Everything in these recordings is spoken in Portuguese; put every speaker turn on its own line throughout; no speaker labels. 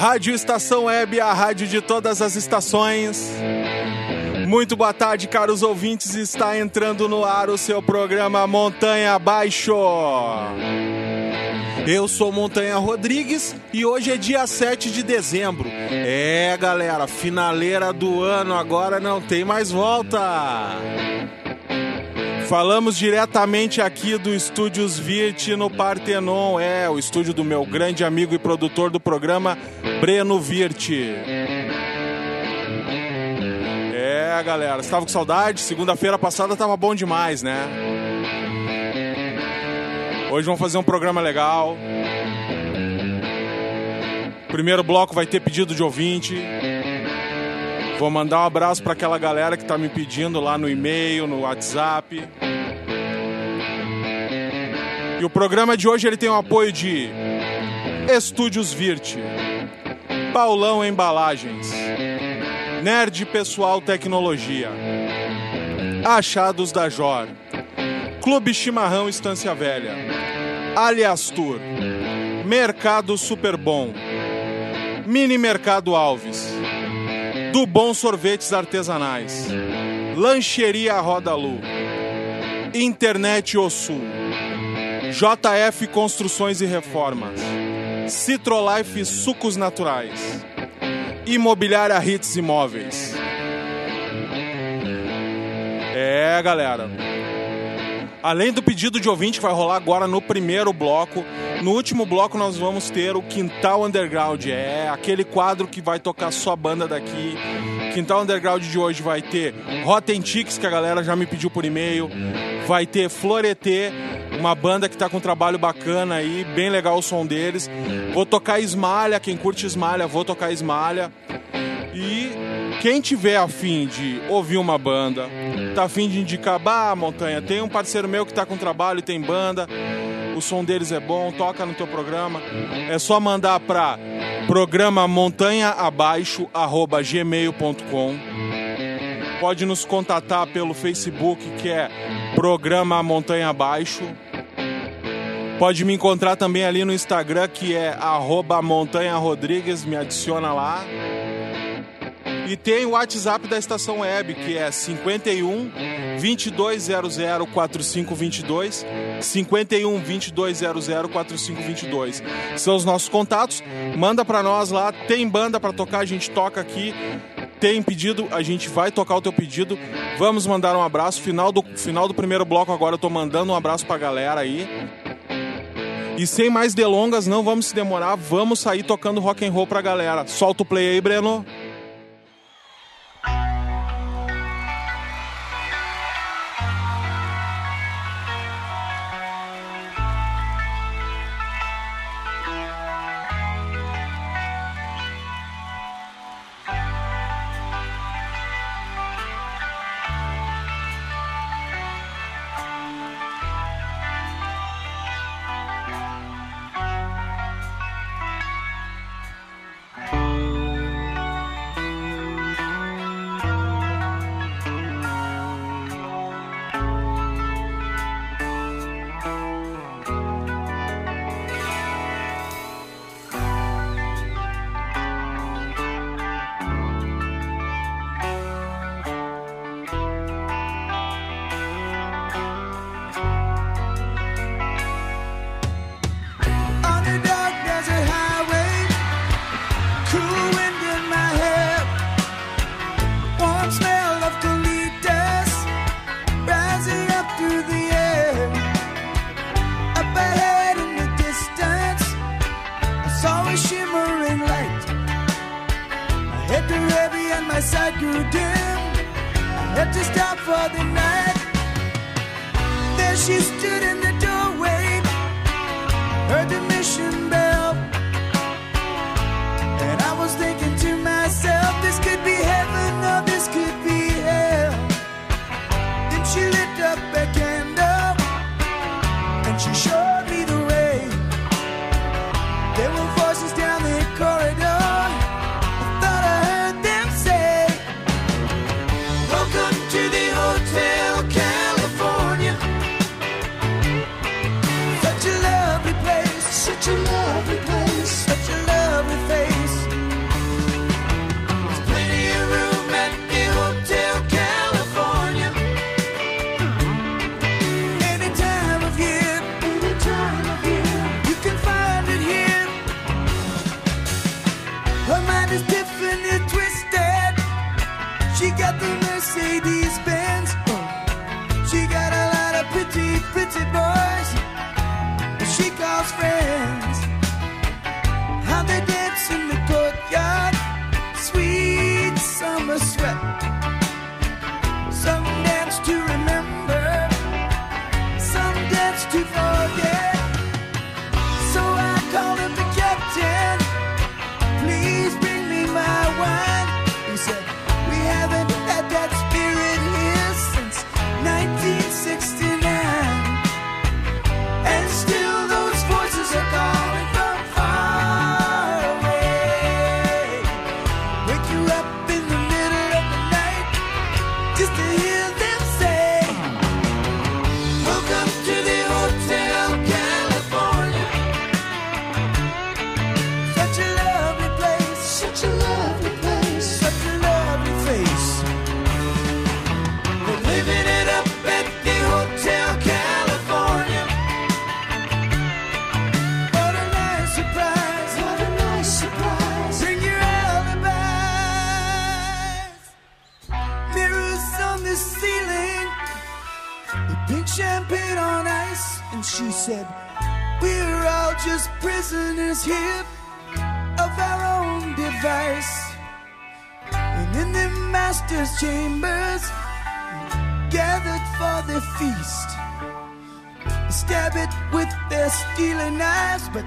Rádio Estação Web, a rádio de todas as estações. Muito boa tarde, caros ouvintes. Está entrando no ar o seu programa Montanha Abaixo. Eu sou Montanha Rodrigues e hoje é dia 7 de dezembro. É, galera, finaleira do ano, agora não tem mais volta. Falamos diretamente aqui do Estúdios Virt no Partenon, é o estúdio do meu grande amigo e produtor do programa, Breno Virt. É, galera, estava com saudade? Segunda-feira passada tava bom demais, né? Hoje vamos fazer um programa legal. Primeiro bloco vai ter pedido de ouvinte. Vou mandar um abraço para aquela galera que está me pedindo lá no e-mail, no WhatsApp. E o programa de hoje ele tem o apoio de Estúdios Virt, Paulão Embalagens, Nerd Pessoal Tecnologia, Achados da Jor, Clube Chimarrão Estância Velha, Alias Tour, Mercado Super Bom, Mini Mercado Alves, do Bom Sorvetes Artesanais, Lancheria Roda Lu, Internet Sul, JF Construções e Reformas, Citrolife Sucos Naturais, Imobiliária Hits Imóveis. É, galera. Além do pedido de ouvinte que vai rolar agora no primeiro bloco, no último bloco nós vamos ter o Quintal Underground. É aquele quadro que vai tocar só banda daqui. Quintal Underground de hoje vai ter Rotten Ticks, que a galera já me pediu por e-mail. Vai ter Floretê, uma banda que tá com um trabalho bacana aí, bem legal o som deles. Vou tocar Esmalha, quem curte Esmalha, vou tocar Esmalha. E quem tiver afim de ouvir uma banda, tá afim de indicar, bah, montanha, tem um parceiro meu que tá com trabalho tem banda, o som deles é bom, toca no teu programa. É só mandar pra programa montanhaabaixo@gmail.com. Pode nos contatar pelo Facebook, que é Programa Montanha Abaixo. Pode me encontrar também ali no Instagram, que é arroba Montanha Rodrigues, me adiciona lá. E tem o WhatsApp da estação web, que é 51 2200 4522. 51 2200 4522. São os nossos contatos. Manda para nós lá. Tem banda para tocar, a gente toca aqui. Tem pedido, a gente vai tocar o teu pedido. Vamos mandar um abraço. Final do, final do primeiro bloco agora eu tô mandando um abraço pra galera aí. E sem mais delongas, não vamos se demorar, vamos sair tocando rock and roll pra galera. Solta o play aí, Breno.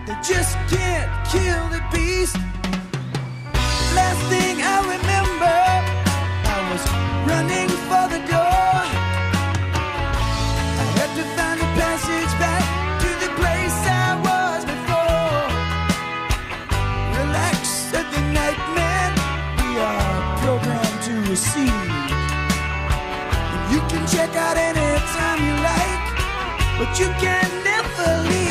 They just can't kill the beast. Last thing I remember, I was running for the door. I had to find a passage back to the place I was before. Relax, said the nightmare. We are programmed to receive. And you can check out anytime you like, but you can never leave.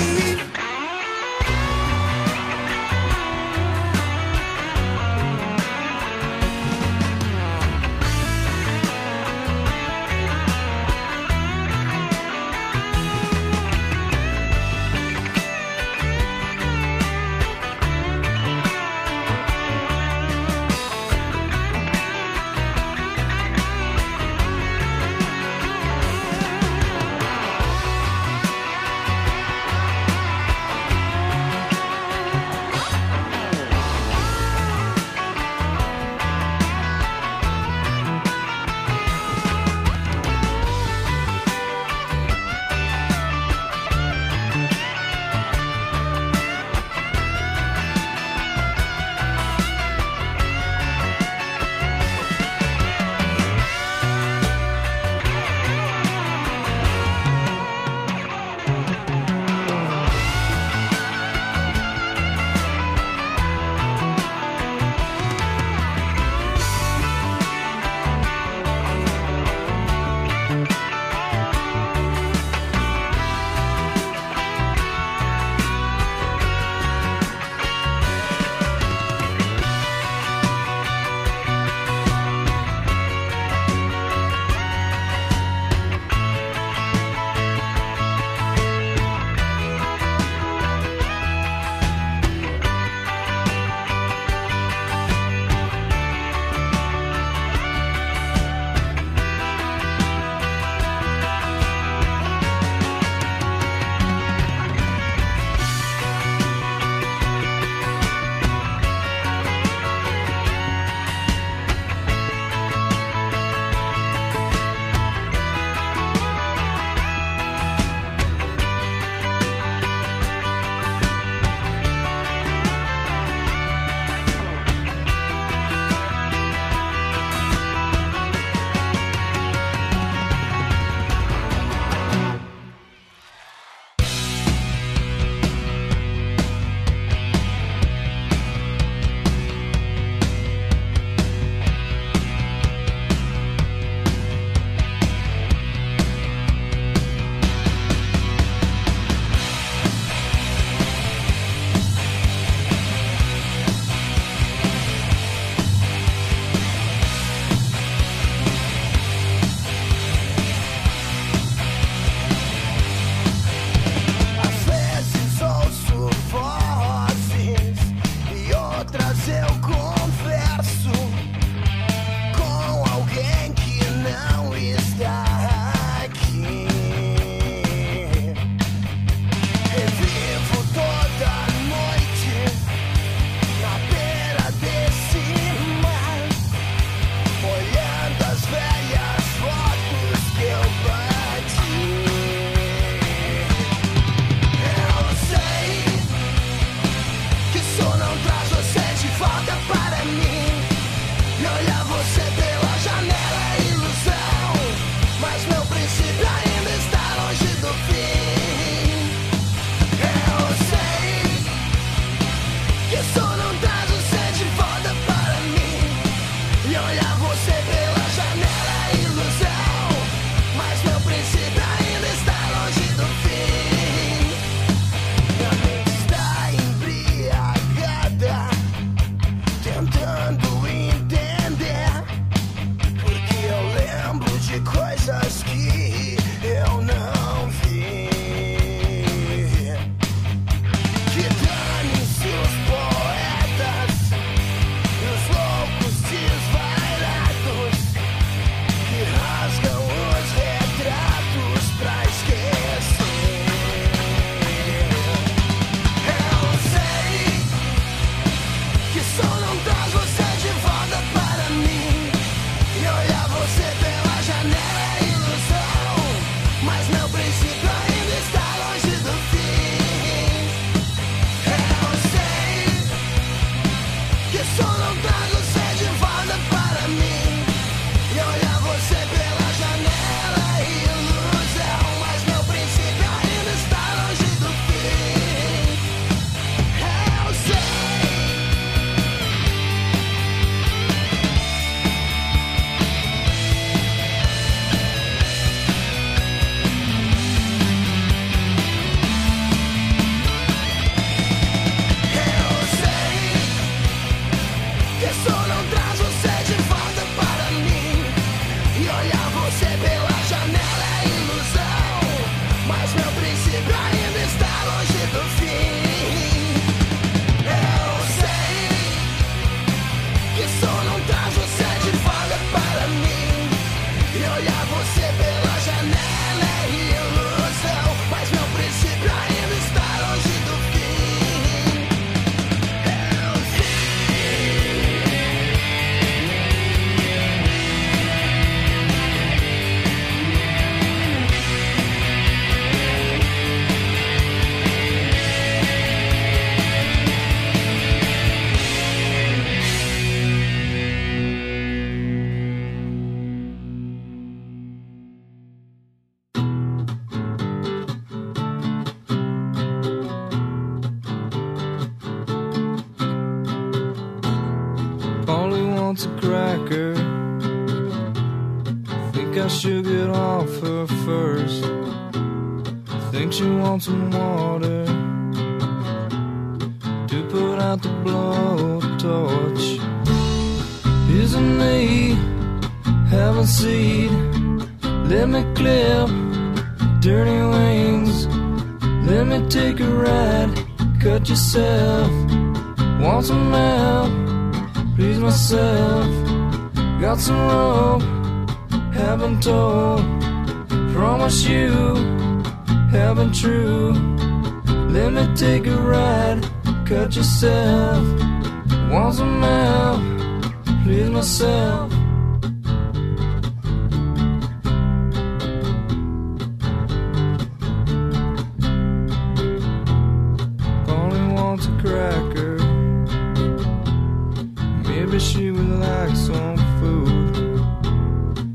Maybe she would like some food.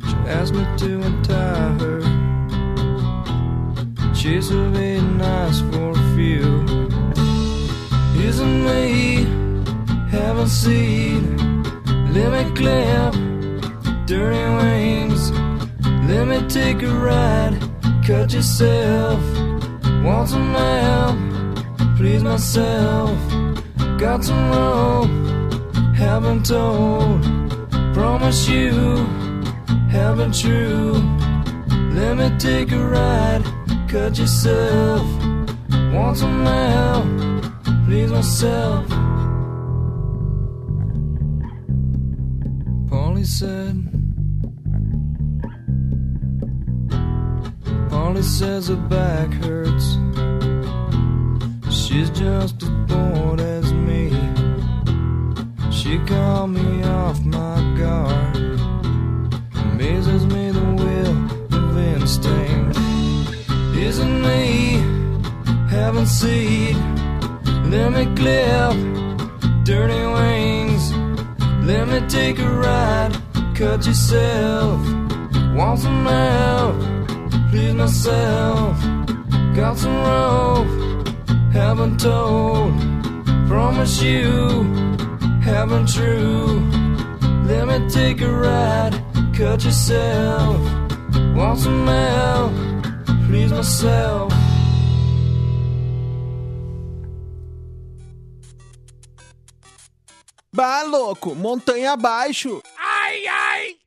She asked me to untie her. She's a bit nice for a few. Isn't me having seed? Let me clap dirty wings. Let me take a ride. Cut yourself. Want some help? Please myself. Got some rope. Haven't told. Promise you. Haven't true. Let me take a ride. Cut yourself. Want some help? Please myself. Polly said. Polly says her back hurts. She's just as bored as me. She called me off my guard. Amazes me the will of instinct. Isn't me having seed? Let me clip dirty wings. Let me take a ride. Cut yourself. Want some help? Please myself. Got some rope. Haven't told. Promise you. Haven't true. Let me take a ride. Cut yourself. Want some help? Please myself.
Bah, louco, montanha abaixo.
Ai, ai!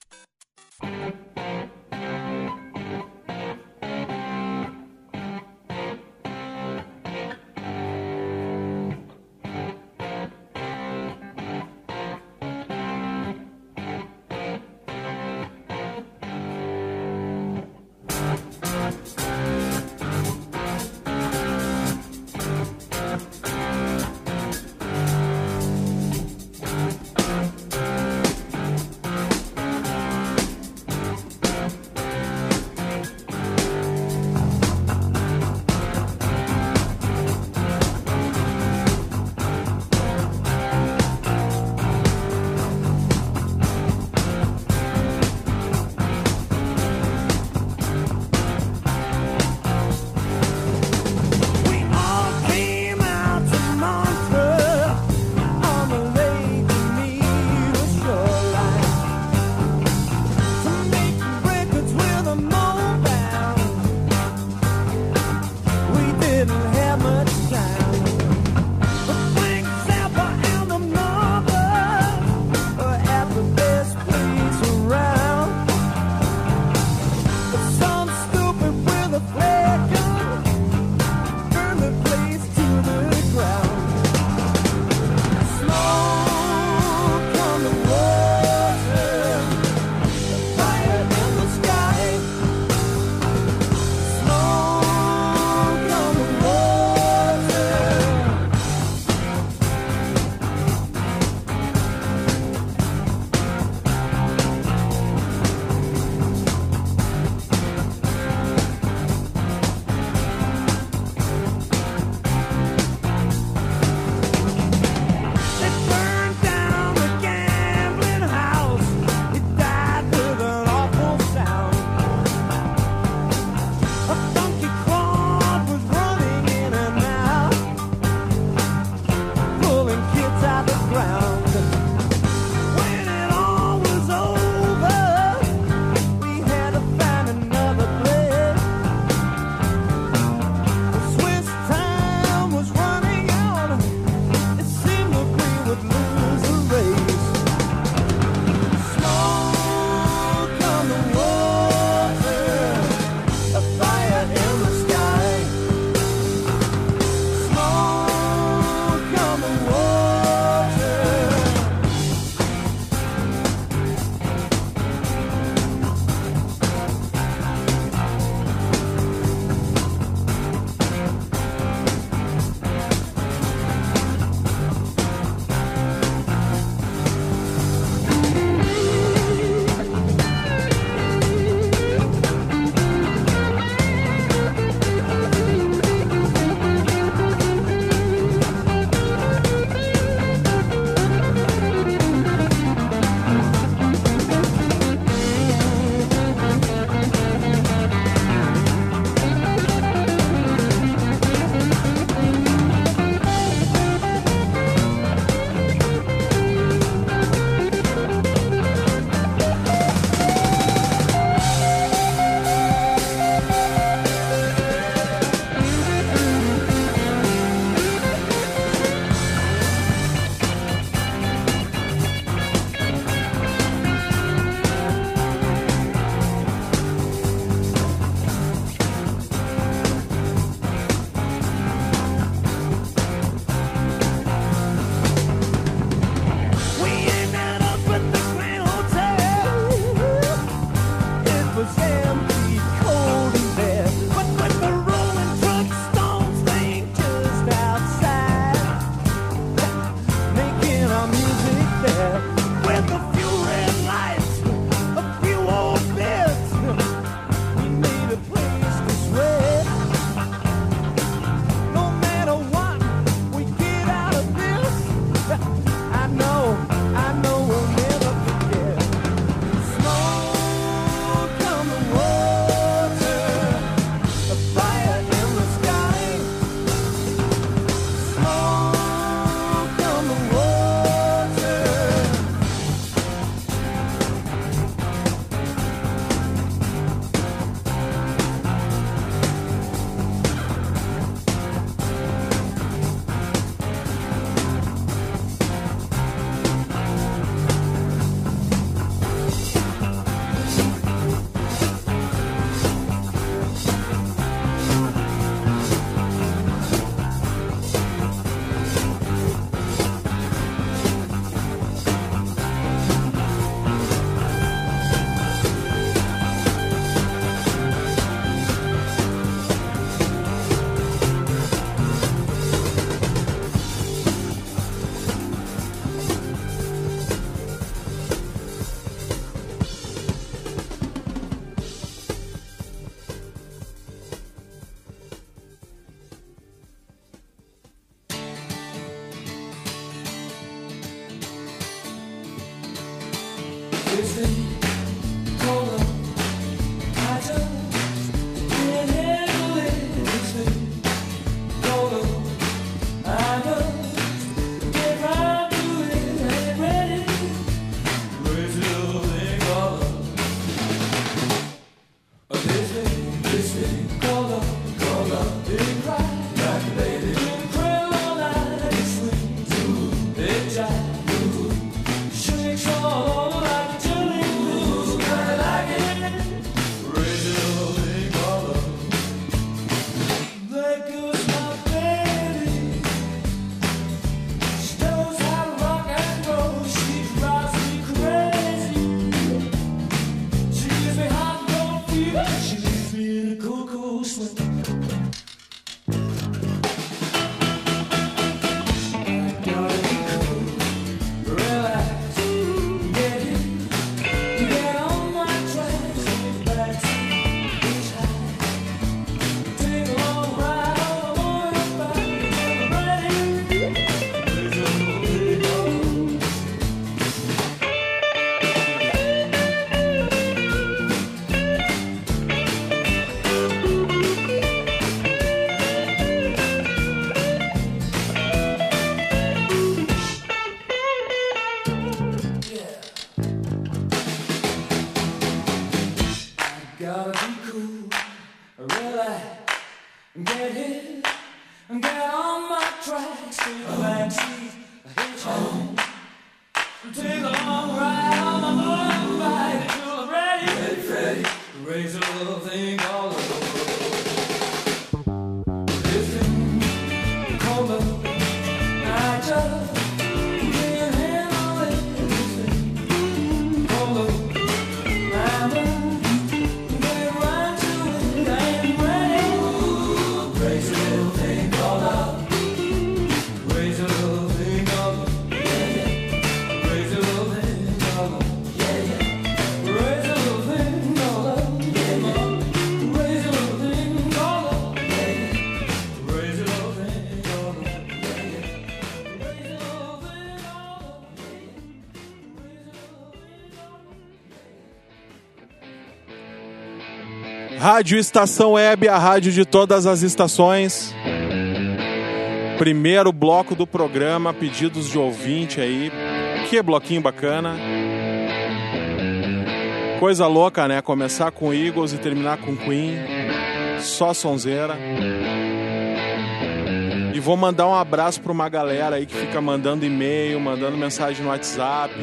listen. Rádio Estação Web, a rádio de todas as estações. Primeiro bloco do programa, pedidos de ouvinte aí. Que bloquinho bacana. Coisa louca, né? Começar com Eagles e terminar com Queen. Só sonzeira. E vou mandar um abraço para uma galera aí que fica mandando e-mail, mandando mensagem no WhatsApp.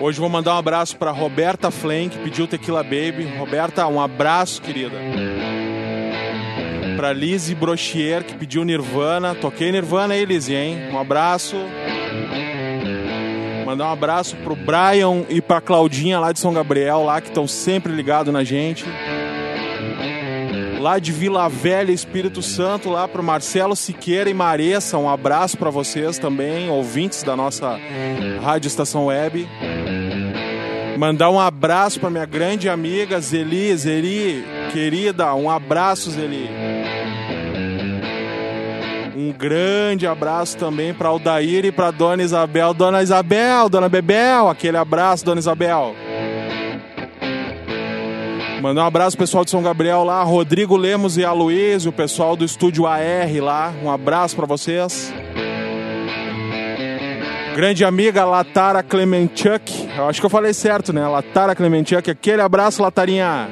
Hoje vou mandar um abraço para Roberta Flen, que pediu Tequila Baby. Roberta, um abraço, querida. Para Lizzie Brochier, que pediu Nirvana. Toquei Nirvana aí, Lizzie, hein? Um abraço. Mandar um abraço pro Brian e pra Claudinha lá de São Gabriel, lá que estão sempre ligados na gente. Lá de Vila Velha, Espírito Santo, lá pro Marcelo Siqueira e Maressa, um abraço para vocês também, ouvintes da nossa Rádio Estação Web. Mandar um abraço para minha grande amiga Zeli, Zeli, querida, um abraço, Zeli. Um grande abraço também para Aldair e para Dona Isabel. Dona Isabel, Dona Bebel, aquele abraço, Dona Isabel. Mandar um abraço pessoal de São Gabriel lá, Rodrigo Lemos e Aloysio, o pessoal do estúdio AR lá. Um abraço para vocês. Grande amiga Latara Clemenchuk. Eu acho que eu falei certo, né? Latara Clemenchuk. Aquele abraço, Latarinha.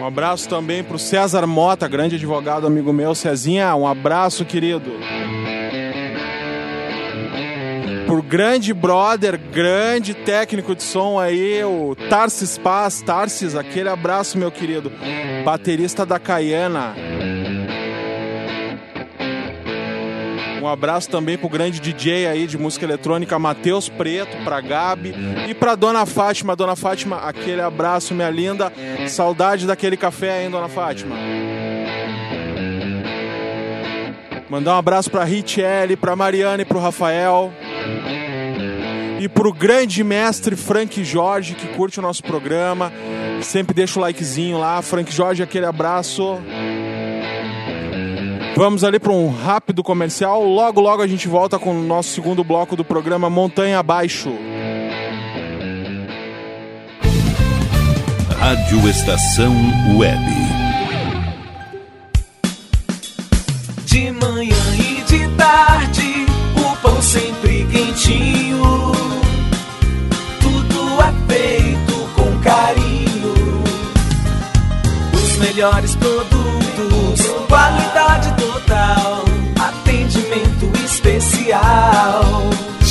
Um abraço também pro César Mota, grande advogado, amigo meu. Cezinha, um abraço, querido. Por grande brother, grande técnico de som aí, o Tarsis Paz. Tarsis, aquele abraço, meu querido. Baterista da Caiana. Um abraço também pro grande DJ aí de música eletrônica, Matheus Preto, pra Gabi e pra Dona Fátima. Dona Fátima, aquele abraço, minha linda. Saudade daquele café, hein, Dona Fátima? Mandar um abraço pra Richelle, pra Mariana e pro Rafael. E pro grande mestre Frank Jorge, que curte o nosso programa. Sempre deixa o likezinho lá. Frank Jorge, aquele abraço. Vamos ali para um rápido comercial. Logo, logo a gente volta com o nosso segundo bloco do programa Montanha Abaixo.
Rádio Estação Web.
De manhã e de tarde, o pão sempre quentinho. Tudo é feito com carinho. Os melhores produtos,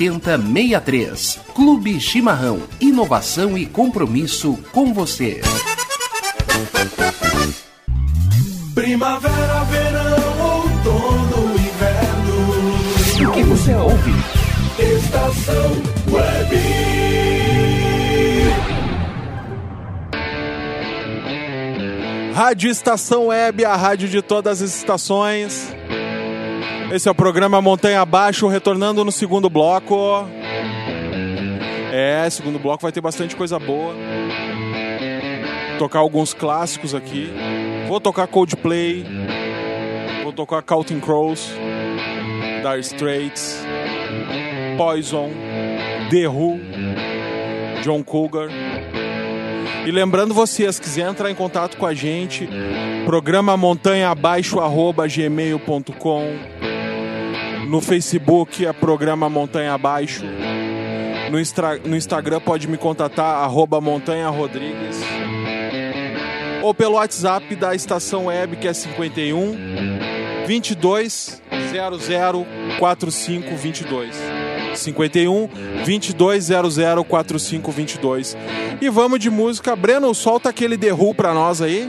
7063. Clube Chimarrão. Inovação e compromisso com você.
Primavera, verão, outono, inverno.
O que você ouve?
Estação Web.
Rádio Estação Web, a rádio de todas as estações. Esse é o programa Montanha Abaixo, retornando no segundo bloco. É, segundo bloco vai ter bastante coisa boa. Tocar alguns clássicos aqui. Vou tocar Coldplay. Vou tocar Counting Crows. Dire Straits. Poison. The Who. John Cougar. E lembrando vocês, quiser entrar em contato com a gente, programa montanha abaixo arroba gmail.com no Facebook é programa Montanha Abaixo. No, no Instagram pode me contatar, arroba Montanha Rodrigues. Ou pelo WhatsApp da estação web, que é 51 22 00 4522. 51 22 00 4522. E vamos de música. Breno, solta aquele Who pra nós aí.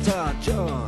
guitar, John.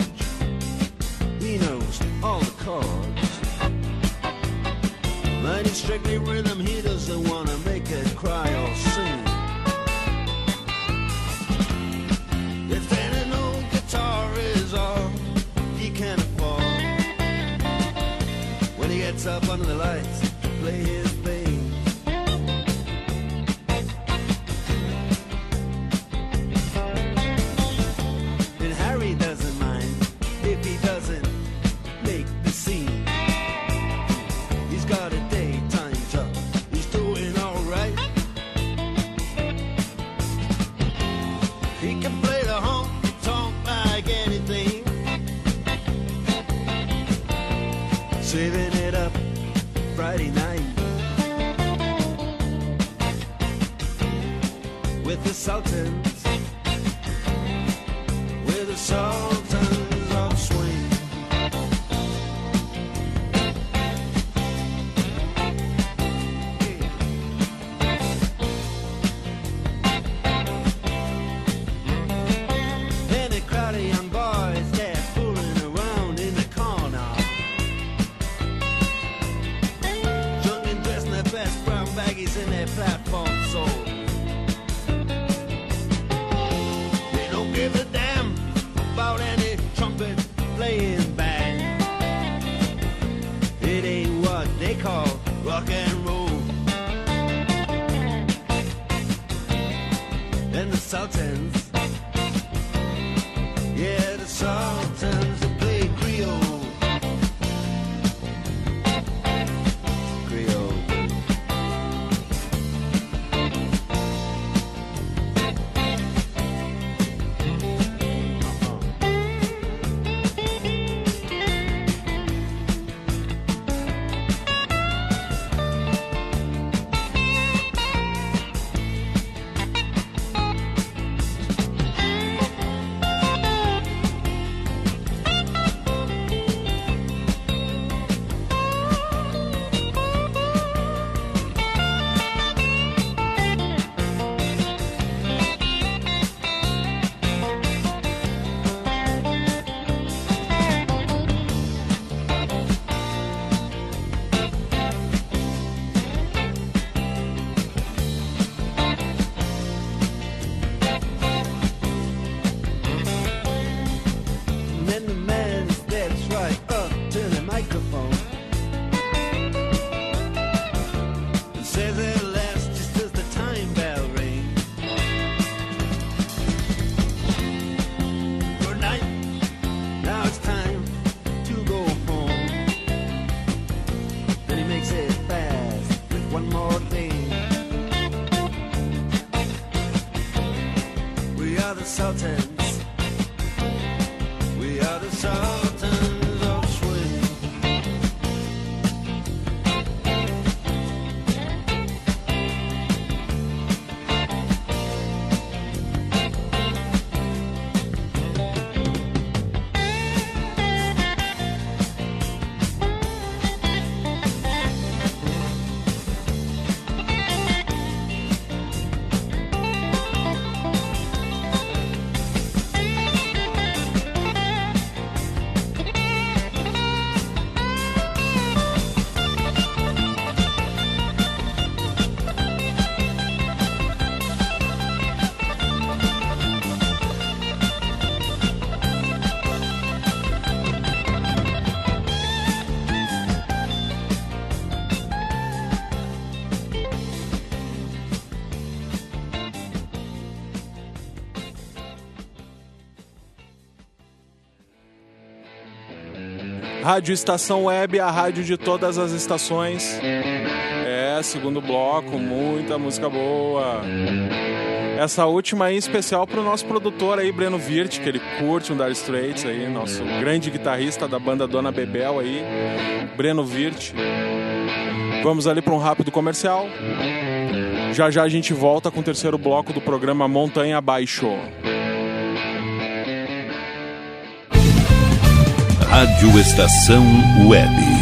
Rádio Estação Web, a rádio de todas as estações. É, segundo bloco, muita música boa. Essa última aí, em especial pro nosso produtor aí, Breno Virt, que ele curte um Dire Straits aí, nosso grande guitarrista da banda Dona Bebel aí, Breno Virt. Vamos ali para um rápido comercial. Já já a gente volta com o terceiro bloco do programa Montanha Abaixo.
Rádio Estação Web.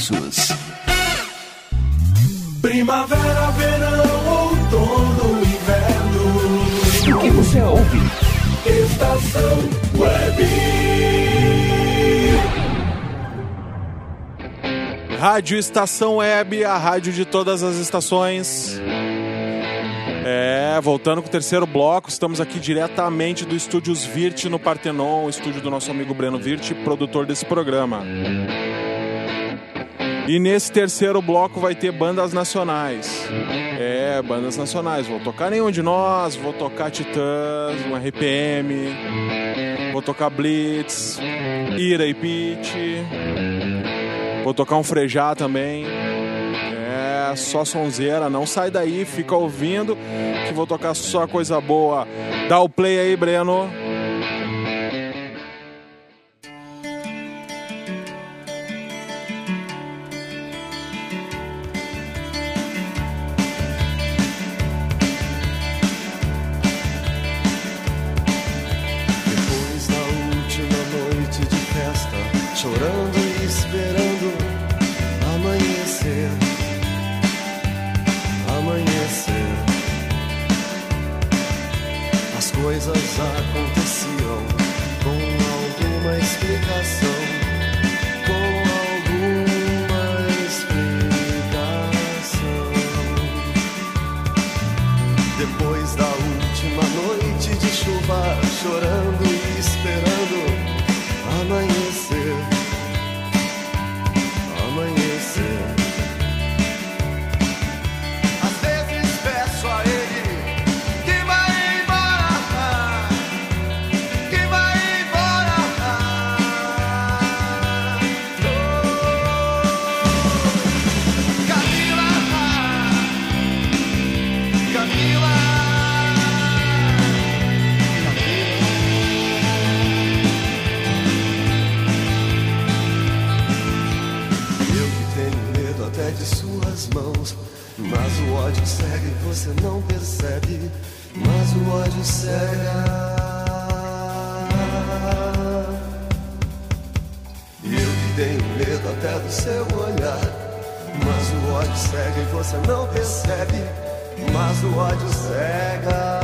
Primavera, verão, outono, inverno.
O que você ouve?
Estação Web.
Rádio Estação Web, a rádio de todas as estações. É, voltando com o terceiro bloco, estamos aqui diretamente do Estúdios Virt no Partenon, o estúdio do nosso amigo Breno Virt, produtor desse programa. E nesse terceiro bloco vai ter bandas nacionais. É, bandas nacionais. Vou tocar Nenhum de Nós, vou tocar Titãs, um RPM, vou tocar Blitz, Ira e Pete, vou tocar um Frejá também. É, só sonzeira, não sai daí, fica ouvindo que vou tocar só coisa boa. Dá o play aí, Breno.
E
eu que tenho medo até do seu olhar. Mas o ódio cega e você não percebe. Mas o ódio cega.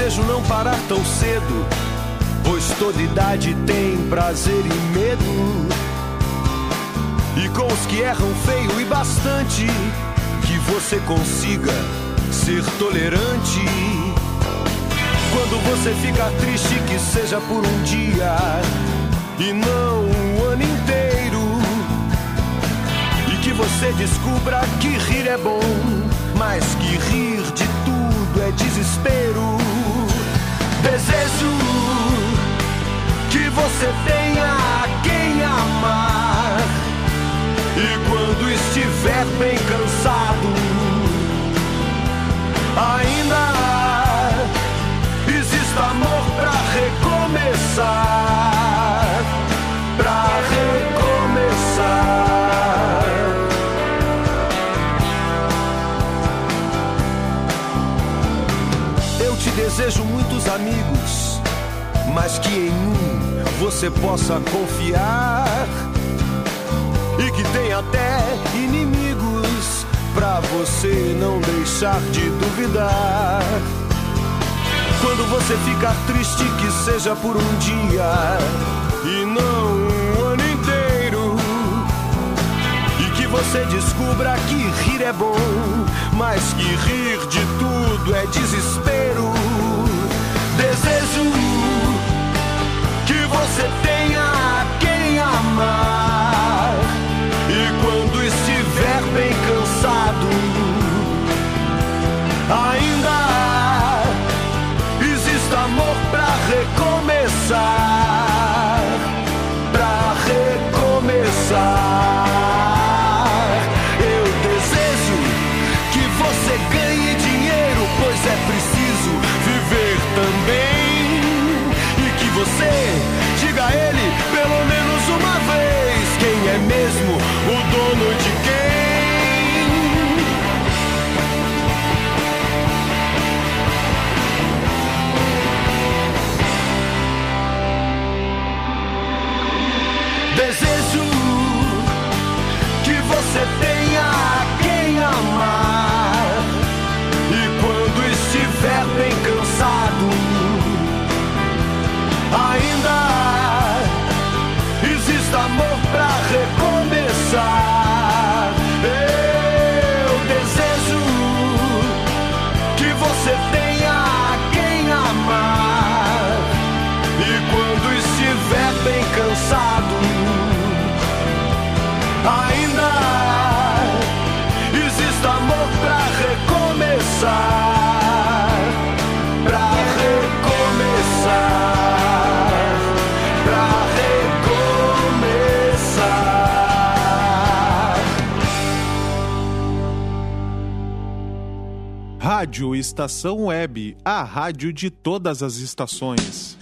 Desejo não parar tão cedo, pois toda idade tem prazer e medo. E com os que erram feio e bastante, que você consiga ser tolerante. Quando você fica triste, que seja por um dia e não o ano inteiro. E que você descubra que rir é bom, mas que rir de tudo é desespero. Desejo que você tenha quem amar. E quando estiver bem cansado, ainda exista amor pra recomeçar.
Amigos, mas que em um você possa confiar e que tem até inimigos pra você não deixar de duvidar. Quando você ficar triste, que seja por um dia e não um ano inteiro. E que você descubra que rir é bom, mas que rir de tudo é desespero. Você tenha quem amar.
Rádio Estação Web, a rádio de todas as estações.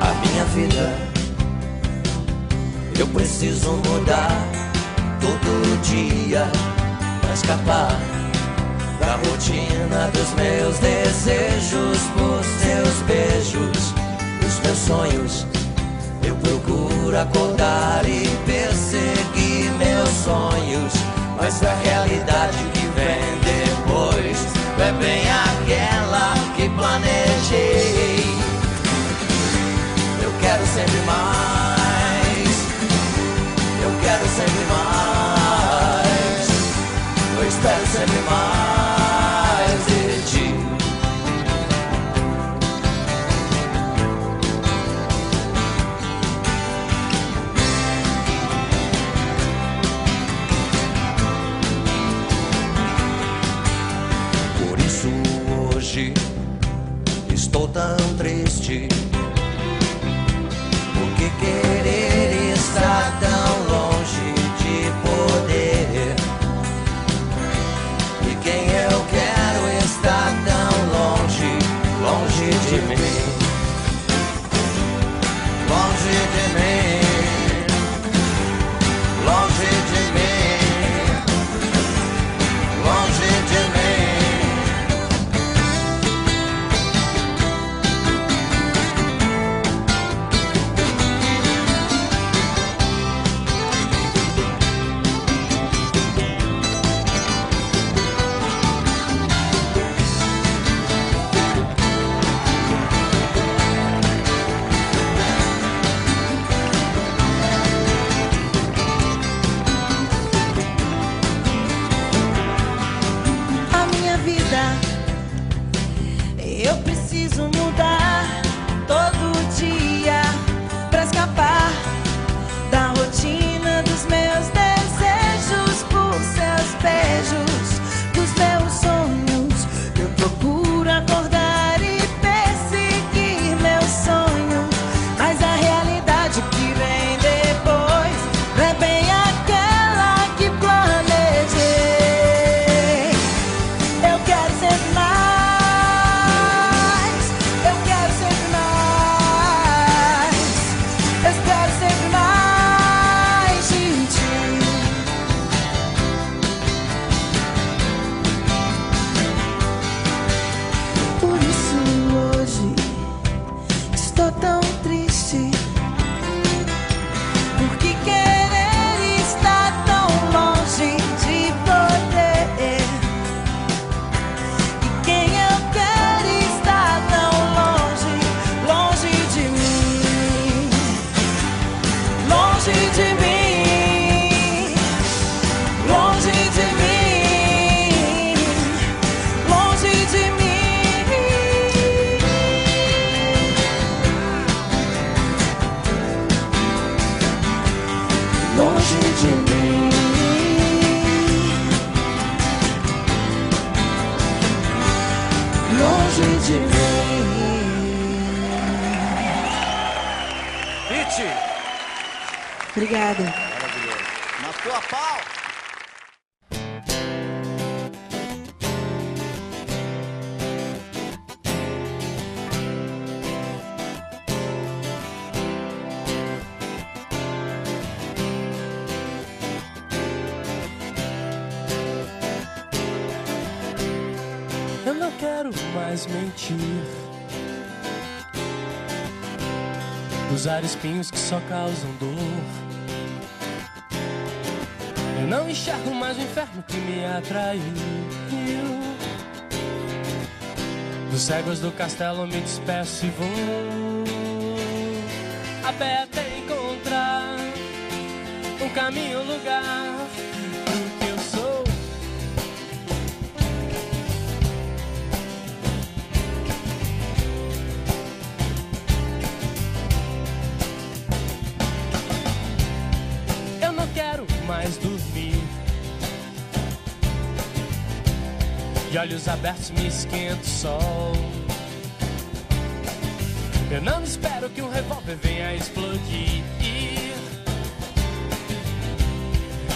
a minha vida. Eu preciso mudar todo dia pra escapar da rotina dos meus desejos, por seus beijos, os meus sonhos. Eu procuro acordar e perseguir meus sonhos, mas a realidade que vem depois é bem aquela que planejei. Eu quero sempre mais. Eu quero sempre mais. Eu espero sempre mais quero
mais
mentir. Usar espinhos que só causam dor. Eu não enxergo mais o inferno que me atraiu. Dos cegos do castelo me despeço e vou a pé até encontrar um caminho, um lugar De olhos abertos me esquenta o sol. Eu não espero que um revólver venha explodir.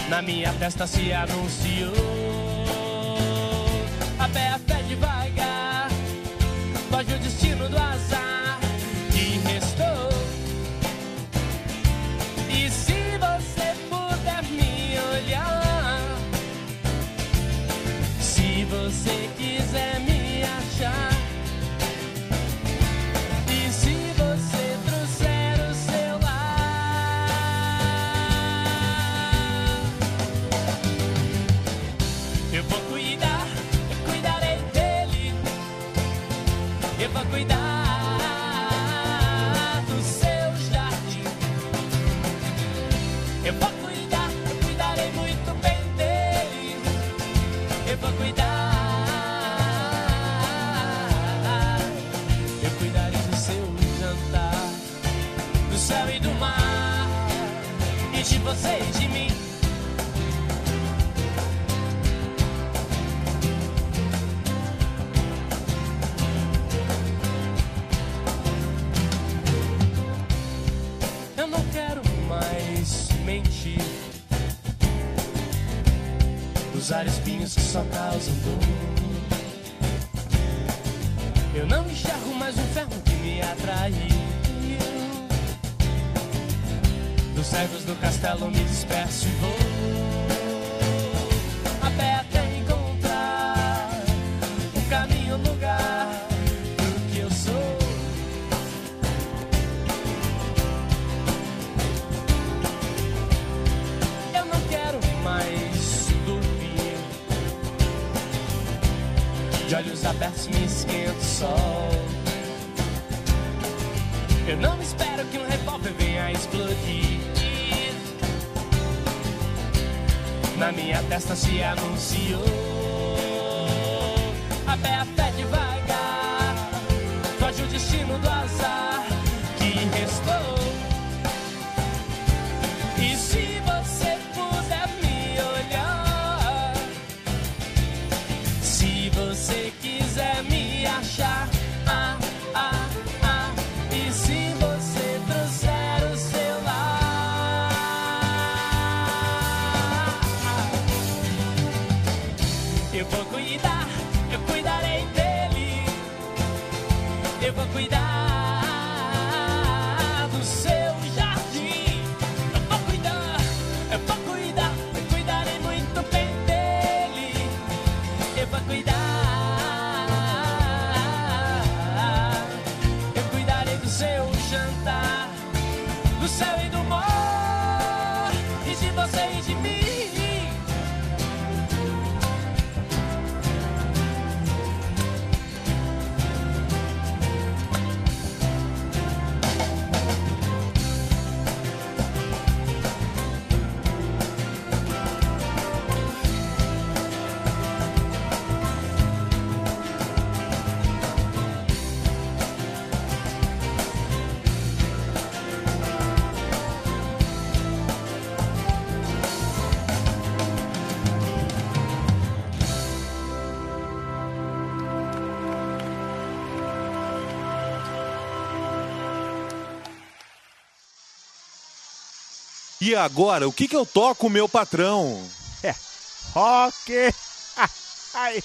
Na minha testa se anunciou. A pé a fé devagar, foge o destino do azar.
Agora, o que que eu toco, meu patrão?
É, rock! Ai!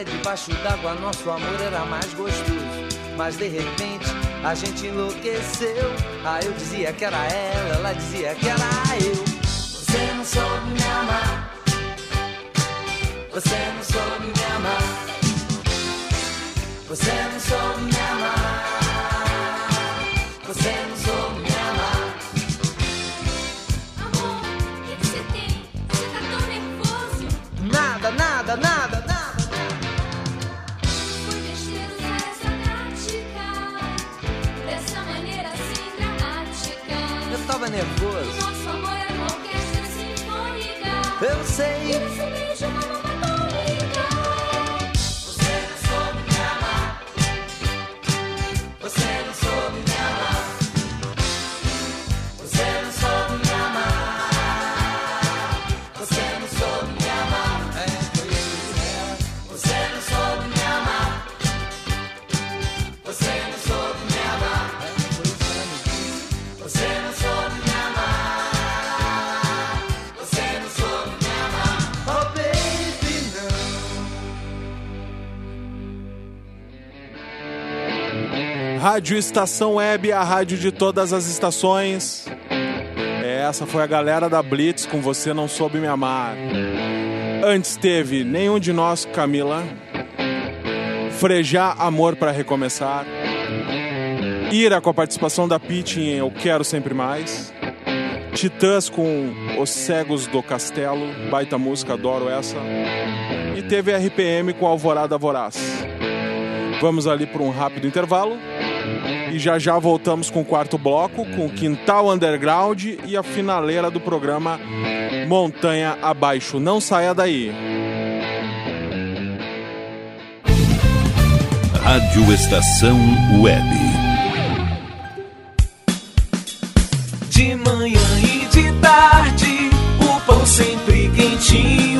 Até debaixo d'água nosso amor era mais gostoso. Mas de repente a gente enlouqueceu. Ah, eu dizia que era ela, ela dizia que era eu.
Você não soube me amar. Você não soube me amar. Você não soube me amar.
Rádio Estação Web, a rádio de todas as estações. É, Essa foi a galera da Blitz com Você Não Soube Me Amar. Antes teve Nenhum de Nós, Camila. Frejar Amor para Recomeçar. Ira com a participação da Pitty em Eu Quero Sempre Mais. Titãs com Os Cegos do Castelo. Baita música, adoro essa. E teve RPM com Alvorada Voraz. Vamos ali para um rápido intervalo. E já já voltamos com o quarto bloco, com o Quintal Underground e a finaleira do programa Montanha Abaixo. Não saia daí.
Rádio Estação Web.
De manhã e de tarde, o pão sempre quentinho.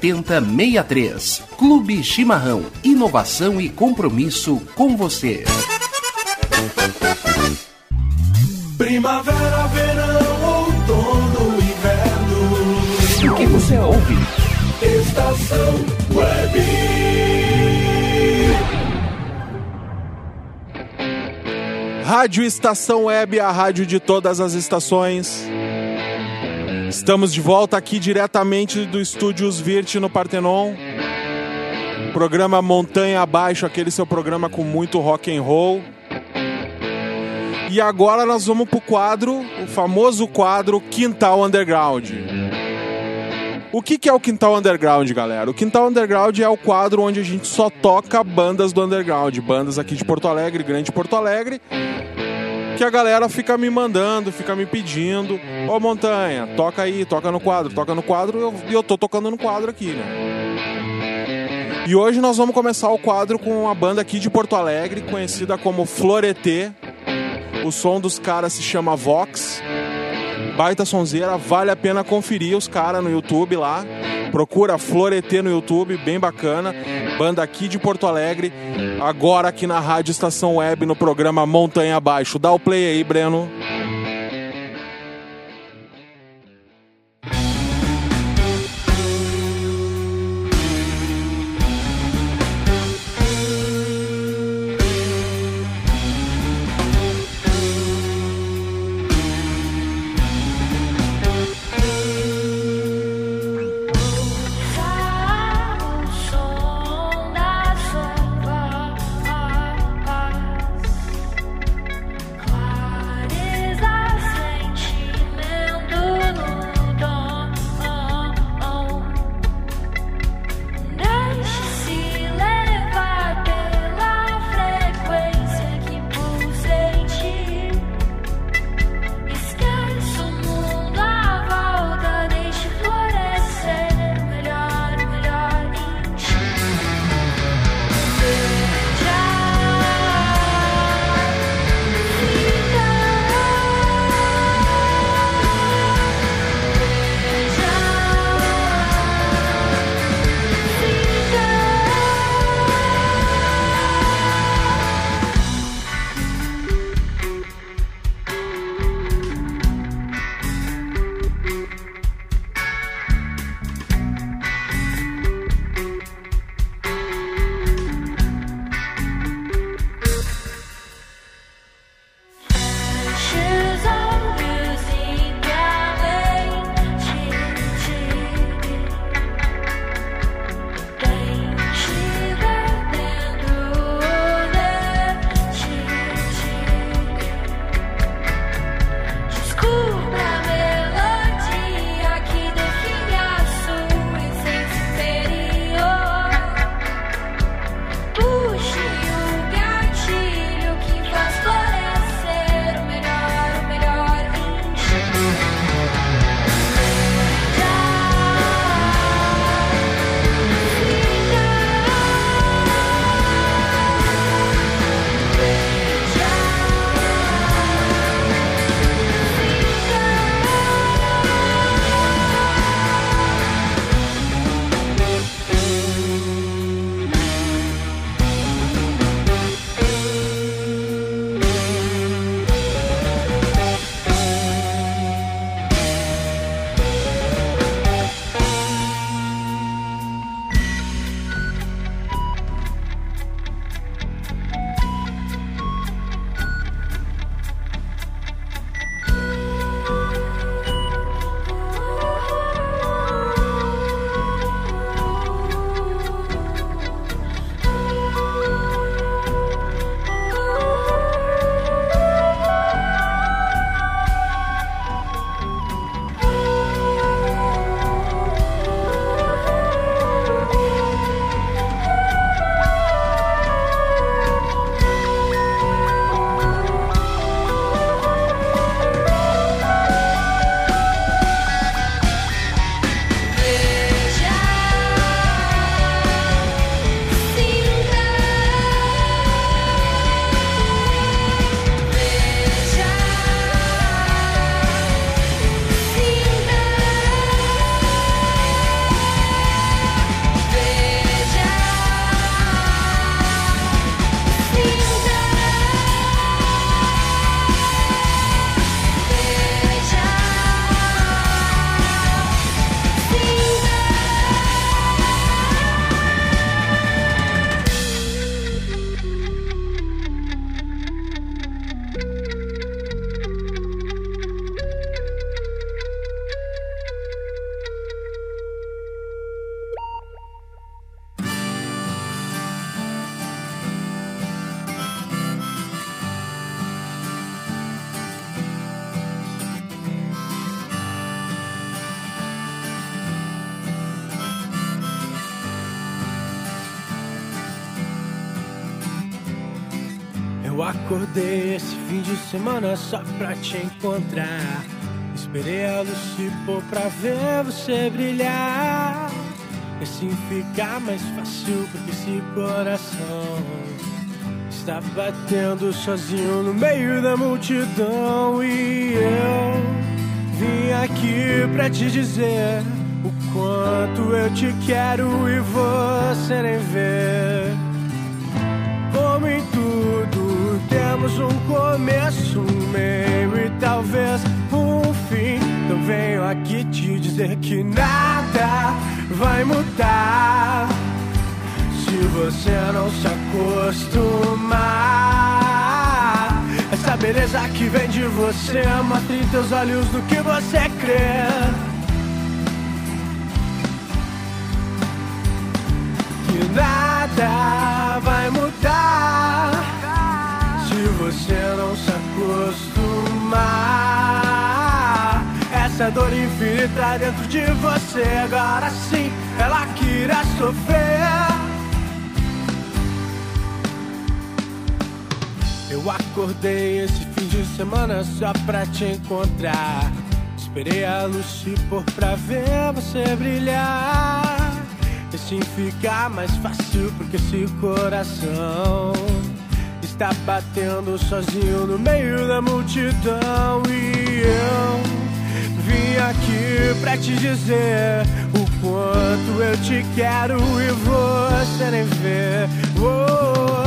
7063. Clube Chimarrão. Inovação e compromisso com você.
Primavera, verão, outono, inverno.
O que você ouve?
Estação Web.
Rádio Estação Web, a rádio de todas as estações. Estamos de volta aqui diretamente do Estúdios Virt no Partenon. Programa Montanha Abaixo, aquele seu programa com muito rock and roll. E agora nós vamos pro quadro, o famoso quadro Quintal Underground. O que, que é o Quintal Underground, galera? O Quintal Underground é o quadro onde a gente só toca bandas do Underground, bandas aqui de Porto Alegre, Grande Porto Alegre, que a galera fica me mandando, fica me pedindo, ô Montanha, toca aí, toca no quadro, toca no quadro, e eu, eu tô tocando no quadro aqui, né? E hoje nós vamos começar o quadro com uma banda aqui de Porto Alegre, conhecida como Floretê. O som dos caras se chama Vox. Baita sonzeira, vale a pena conferir os caras no YouTube lá. Procura Floretê no YouTube, bem bacana. Banda aqui de Porto Alegre, agora aqui na Rádio Estação Web, no programa Montanha Abaixo. Dá o play aí, Breno.
Acordei esse fim de semana só pra te encontrar. Esperei a luz se pôr pra ver você brilhar. E assim fica mais fácil porque esse coração está batendo sozinho no meio da multidão. E eu vim aqui pra te dizer o quanto eu te quero e você nem vê. Temos um começo, um meio e talvez um fim. Então venho aqui te dizer que nada vai mudar se você não se acostumar. Essa beleza que vem de você mostra em teus olhos do que você crê. Essa dor infinita dentro de você, agora sim ela queira sofrer. Eu acordei esse fim de semana só pra te encontrar. Esperei a luz se pôr pra ver você brilhar. E assim fica mais fácil porque esse coração está batendo sozinho no meio da multidão. E eu aqui pra te dizer o quanto eu te quero e você nem vê. Oh,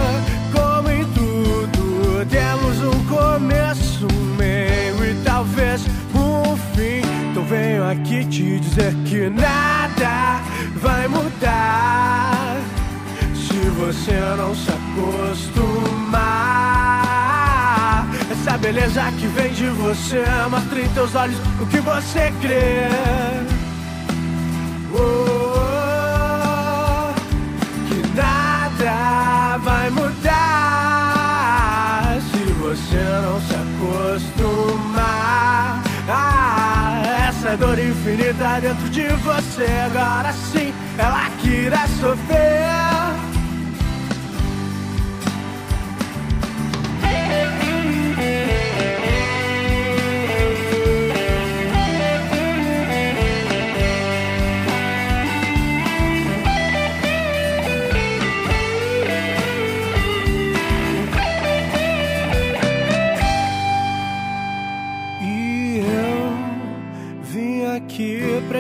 como em tudo, temos um começo, um meio e talvez um fim. Então venho aqui te dizer que nada vai mudar se você não se acostumar. Essa beleza que vem de você mostra em teus olhos o que você crê. Oh, que nada vai mudar se você não se acostumar. Ah, essa dor infinita dentro de você, agora sim ela queira sofrer.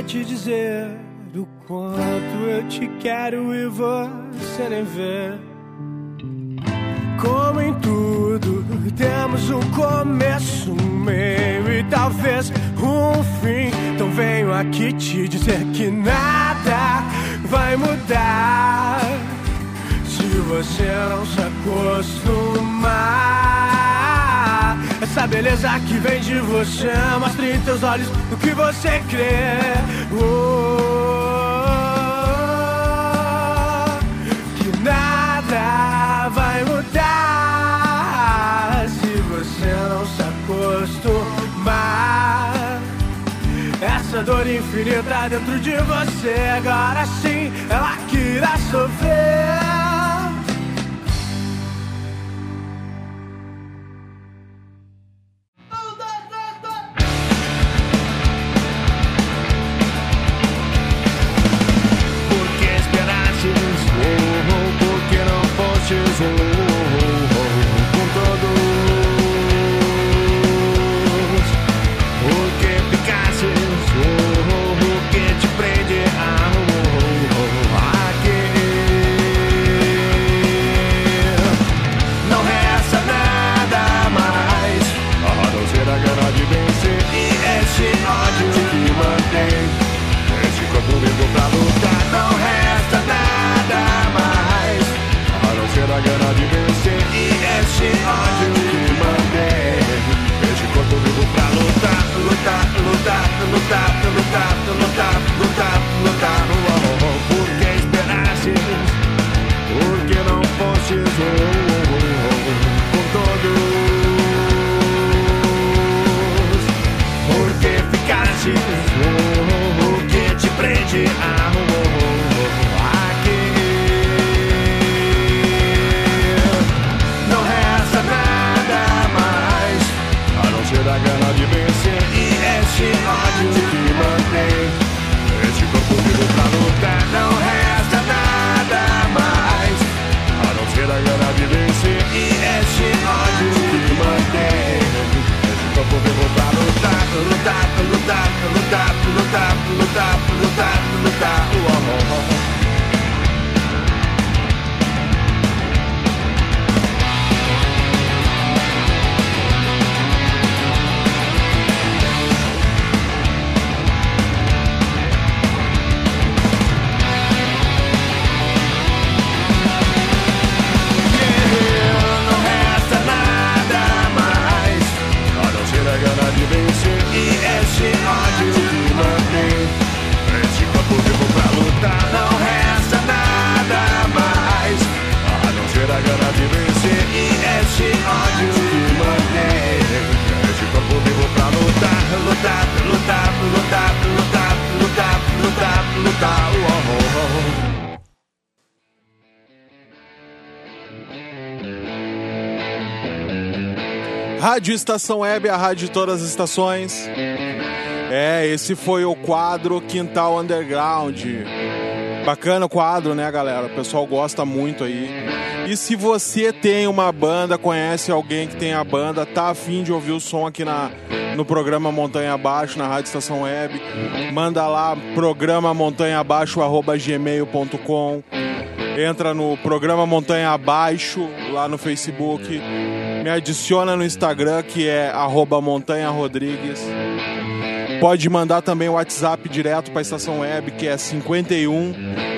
Te dizer o quanto eu te quero e você nem vê. Como em tudo, temos um começo, um meio e talvez um fim. Então venho aqui te dizer que nada vai mudar se você não se acostumar. Essa beleza que vem de você mostra em teus olhos o que você crê. Oh, que nada vai mudar se você não se acostumar. Essa dor infinita dentro de você, agora sim ela queira sofrer.
Jerusalem. Esse ódio que mantém Esse corpo vivo pra lutar, lutar, lutar, lutar, lutar, lutar, lutar, lutar oh, oh, oh.
Rádio Estação Web, a rádio de todas as estações. É, esse foi o quadro Quintal Underground. Bacana o quadro, né, galera? O pessoal gosta muito aí. E se você tem uma banda, conhece alguém que tem a banda, tá afim de ouvir o som aqui na, no programa Montanha Abaixo, na Rádio Estação Web, manda lá programa montanha abaixo gmail.com. Entra no programa Montanha Abaixo lá no Facebook. Me adiciona no Instagram que é arroba Montanha Rodrigues. Pode mandar também o WhatsApp direto para a estação web, que é 51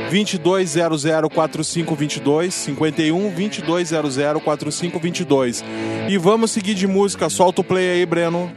2200 4522. 51 2200 4522. E vamos seguir de música. Solta o play aí, Breno.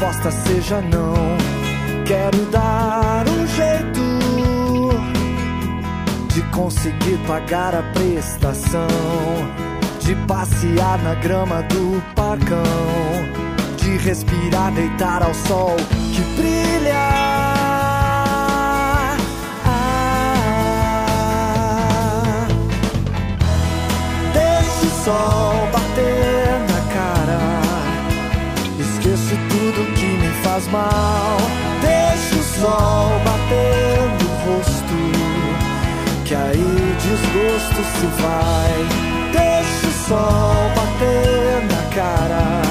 Resposta seja não. Quero dar um jeito de conseguir pagar a prestação, de passear na grama do parcão, de respirar, deitar ao sol que brilha. Ah, sol bater faz mal. Deixa o sol bater no rosto que aí desgosto se vai. Deixa o sol bater na cara.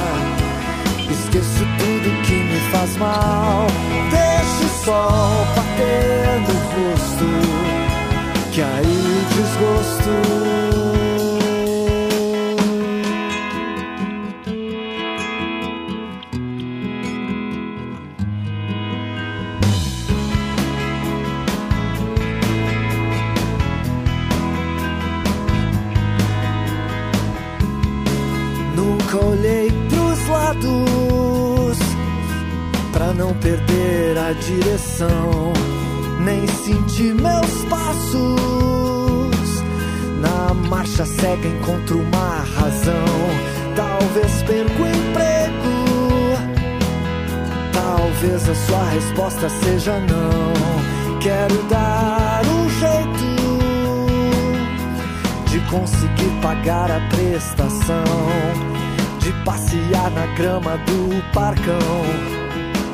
Esqueço tudo que me faz mal. Deixa o sol bater no rosto, que aí desgosto. Direção, nem senti meus passos. Na marcha cega encontro uma razão, talvez perca o emprego, talvez a sua resposta seja não. Quero dar um jeito de conseguir pagar a prestação, de passear na grama do parcão,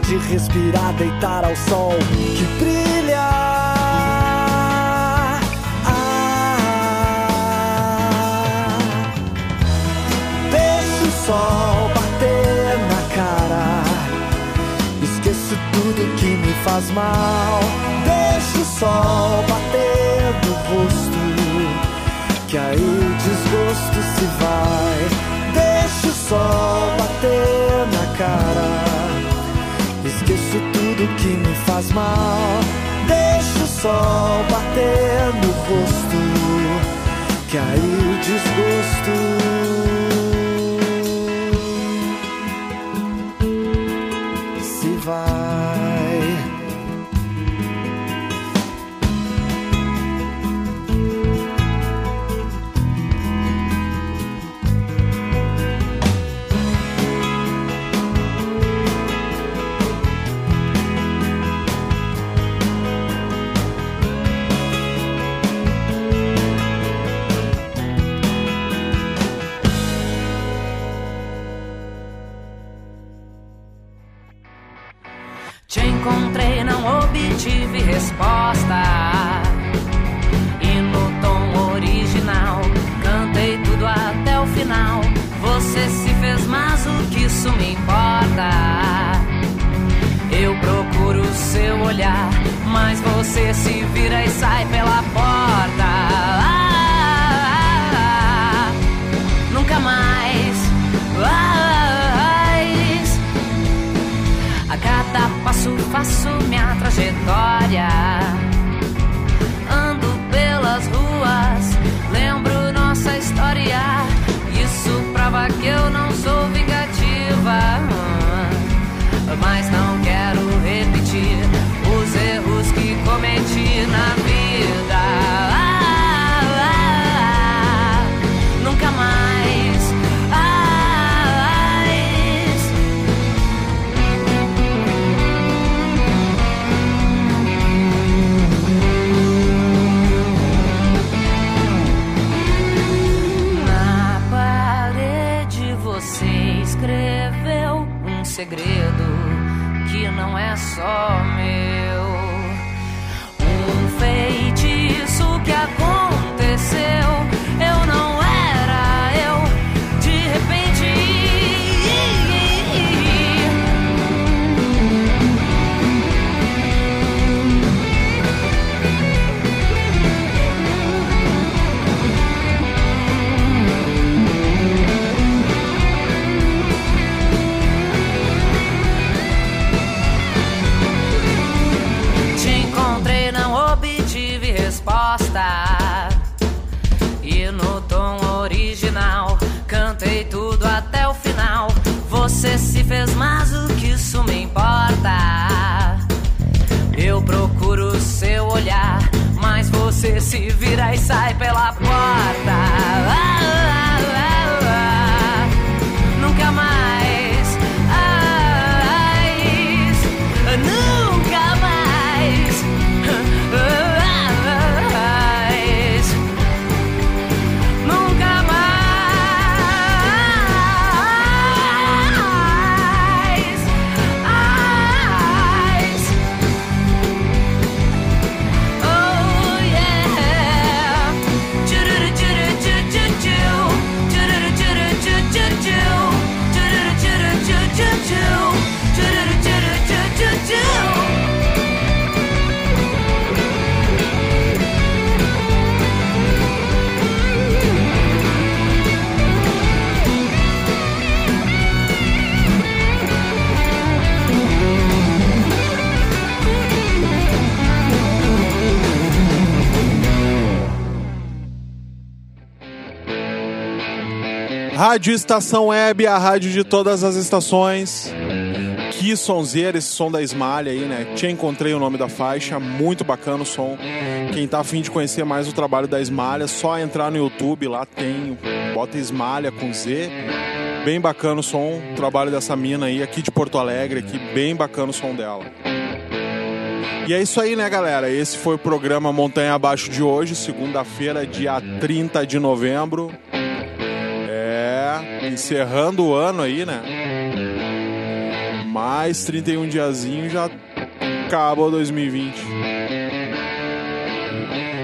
de respirar, deitar ao sol que brilha. Ah, Deixa o sol bater na cara. Esqueço tudo que me faz mal. Deixa o sol bater no rosto que aí desgosto se vai. Deixa o sol bater na cara. Que me faz mal. Deixa o sol bater no rosto, que aí desgosto
Rádio Estação Web, a rádio de todas as estações. Que sonzeira esse som da Esmalha aí, né? Te encontrei o nome da faixa, muito bacana o som. Quem tá afim de conhecer mais o trabalho da Esmalha, só entrar no YouTube, lá tem, bota Esmalha com Z. Bem bacana o som, o trabalho dessa mina aí, aqui de Porto Alegre, aqui, bem bacana o som dela. E é isso aí, né, galera? Esse foi o programa Montanha Abaixo de hoje, segunda-feira, dia 30 de novembro. Encerrando o ano aí, né? Mais 31 diazinho já acabou 2020.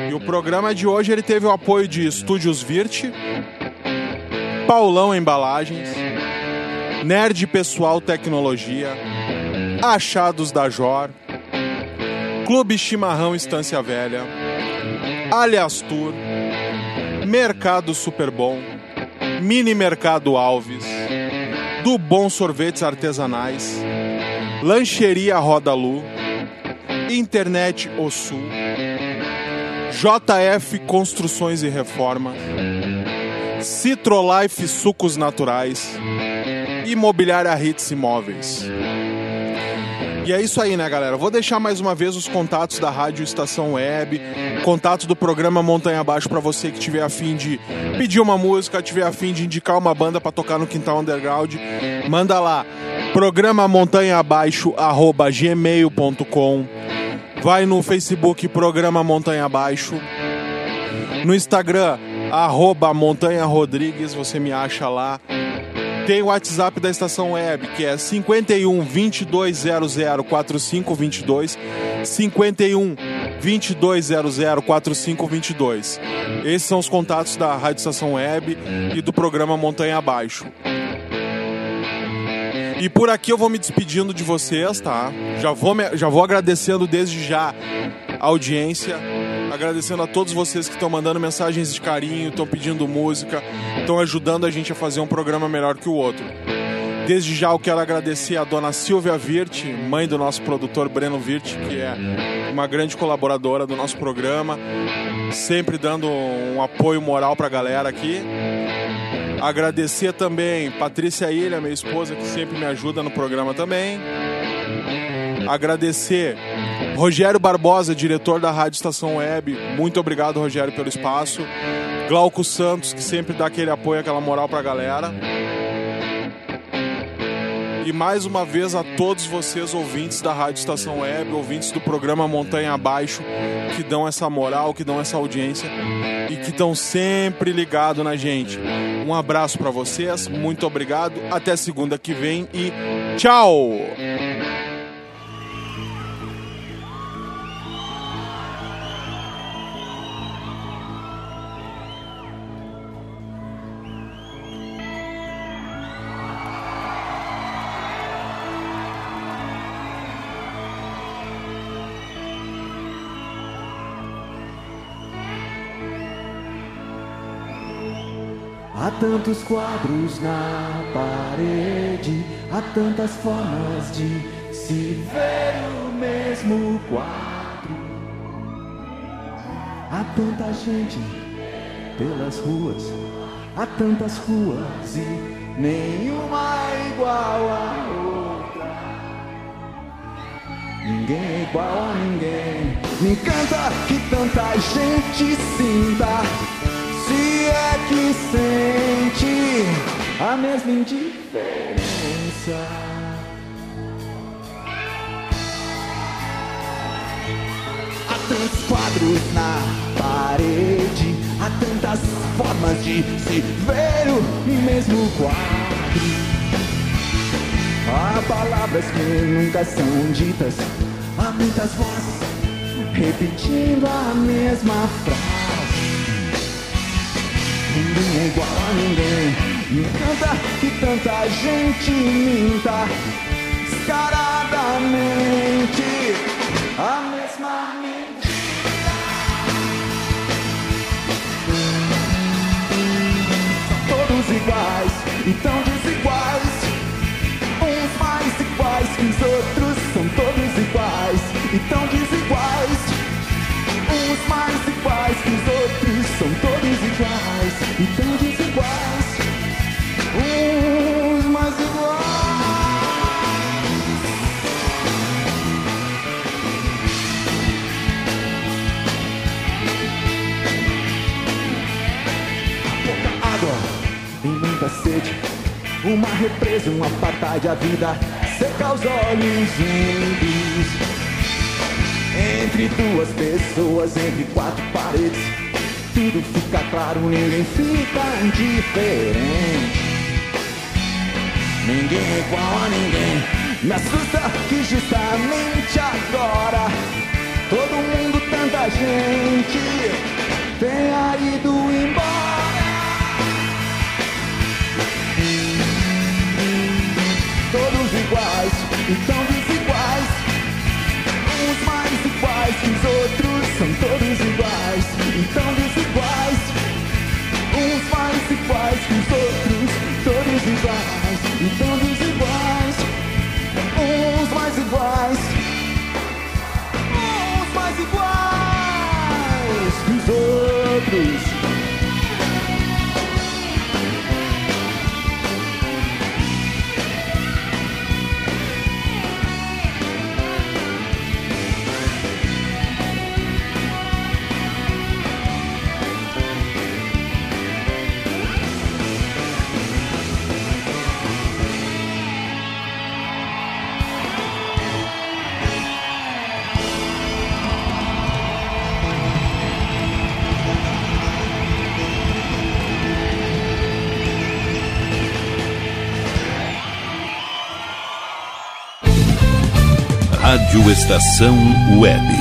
E o programa de hoje ele teve o apoio de Estúdios Virt, Paulão Embalagens, Nerd Pessoal Tecnologia, Achados da Jor, Clube Chimarrão Estância Velha, Alias Tour, Mercado Super Bom, Mini Mercado Alves, do Bom Sorvetes Artesanais, Lancheria Roda Lu, Internet O Sul, JF Construções e Reformas, Citrolife Sucos Naturais, Imobiliária Hits Imóveis. E é isso aí, né, galera? Vou deixar mais uma vez os contatos da Rádio Estação Web, contatos do programa Montanha Abaixo para você que tiver afim de pedir uma música, tiver afim de indicar uma banda para tocar no Quintal Underground, manda lá, programa montanha abaixo arroba gmail.com. Vai no Facebook Programa Montanha Abaixo. No Instagram, arroba Montanha Rodrigues, você me acha lá. Tem o WhatsApp da estação web, que é 51 2200 4522. 51 2200 4522. Esses são os contatos da Rádio Estação Web e do programa Montanha Abaixo. E por aqui eu vou me despedindo de vocês, tá? Já vou, me- já vou agradecendo desde já a audiência, agradecendo a todos vocês que estão mandando mensagens de carinho, estão pedindo música, estão ajudando a gente a fazer um programa melhor que o outro. Desde já eu quero agradecer a dona Silvia Virt, mãe do nosso produtor Breno Virt, que é uma grande colaboradora do nosso programa, sempre dando um apoio moral pra galera aqui. Agradecer também Patrícia Ilha, minha esposa, que sempre me ajuda no programa também. Agradecer Rogério Barbosa, diretor da Rádio Estação Web. Muito obrigado, Rogério, pelo espaço. Glauco Santos, que sempre dá aquele apoio, aquela moral pra galera. E mais uma vez a todos vocês, ouvintes da Rádio Estação Web, ouvintes do programa Montanha Abaixo, que dão essa moral, que dão essa audiência e que estão sempre ligados na gente. Um abraço para vocês, muito obrigado, até segunda que vem e tchau!
Tantos quadros na parede, há tantas formas de se ver o mesmo quadro. Há tanta gente pelas ruas, há tantas ruas e nenhuma é igual a outra. Ninguém é igual a ninguém. Me encanta que tanta gente sinta. Se é que sente a mesma indiferença. Há tantos quadros na parede, há tantas formas de se ver o mesmo quadro. Há palavras que nunca são ditas, há muitas vozes repetindo a mesma frase. Ninguém é igual a ninguém. Me encanta que tanta gente minta descaradamente a mesma mentira. São todos iguais e tão desiguais. Uns mais iguais que os outros. São todos iguais e tão desiguais. Uns mais iguais que os outros. Uma represa, um apartheid, a vida seca os olhos úmidos. Entre duas pessoas, entre quatro paredes, tudo fica claro, ninguém fica indiferente. Ninguém é igual a ninguém. Me assusta que justamente agora todo mundo, tanta gente tenha ido embora. E tão desiguais. Uns mais iguais que os outros são todos iguais e tão desiguais.
Estação Web.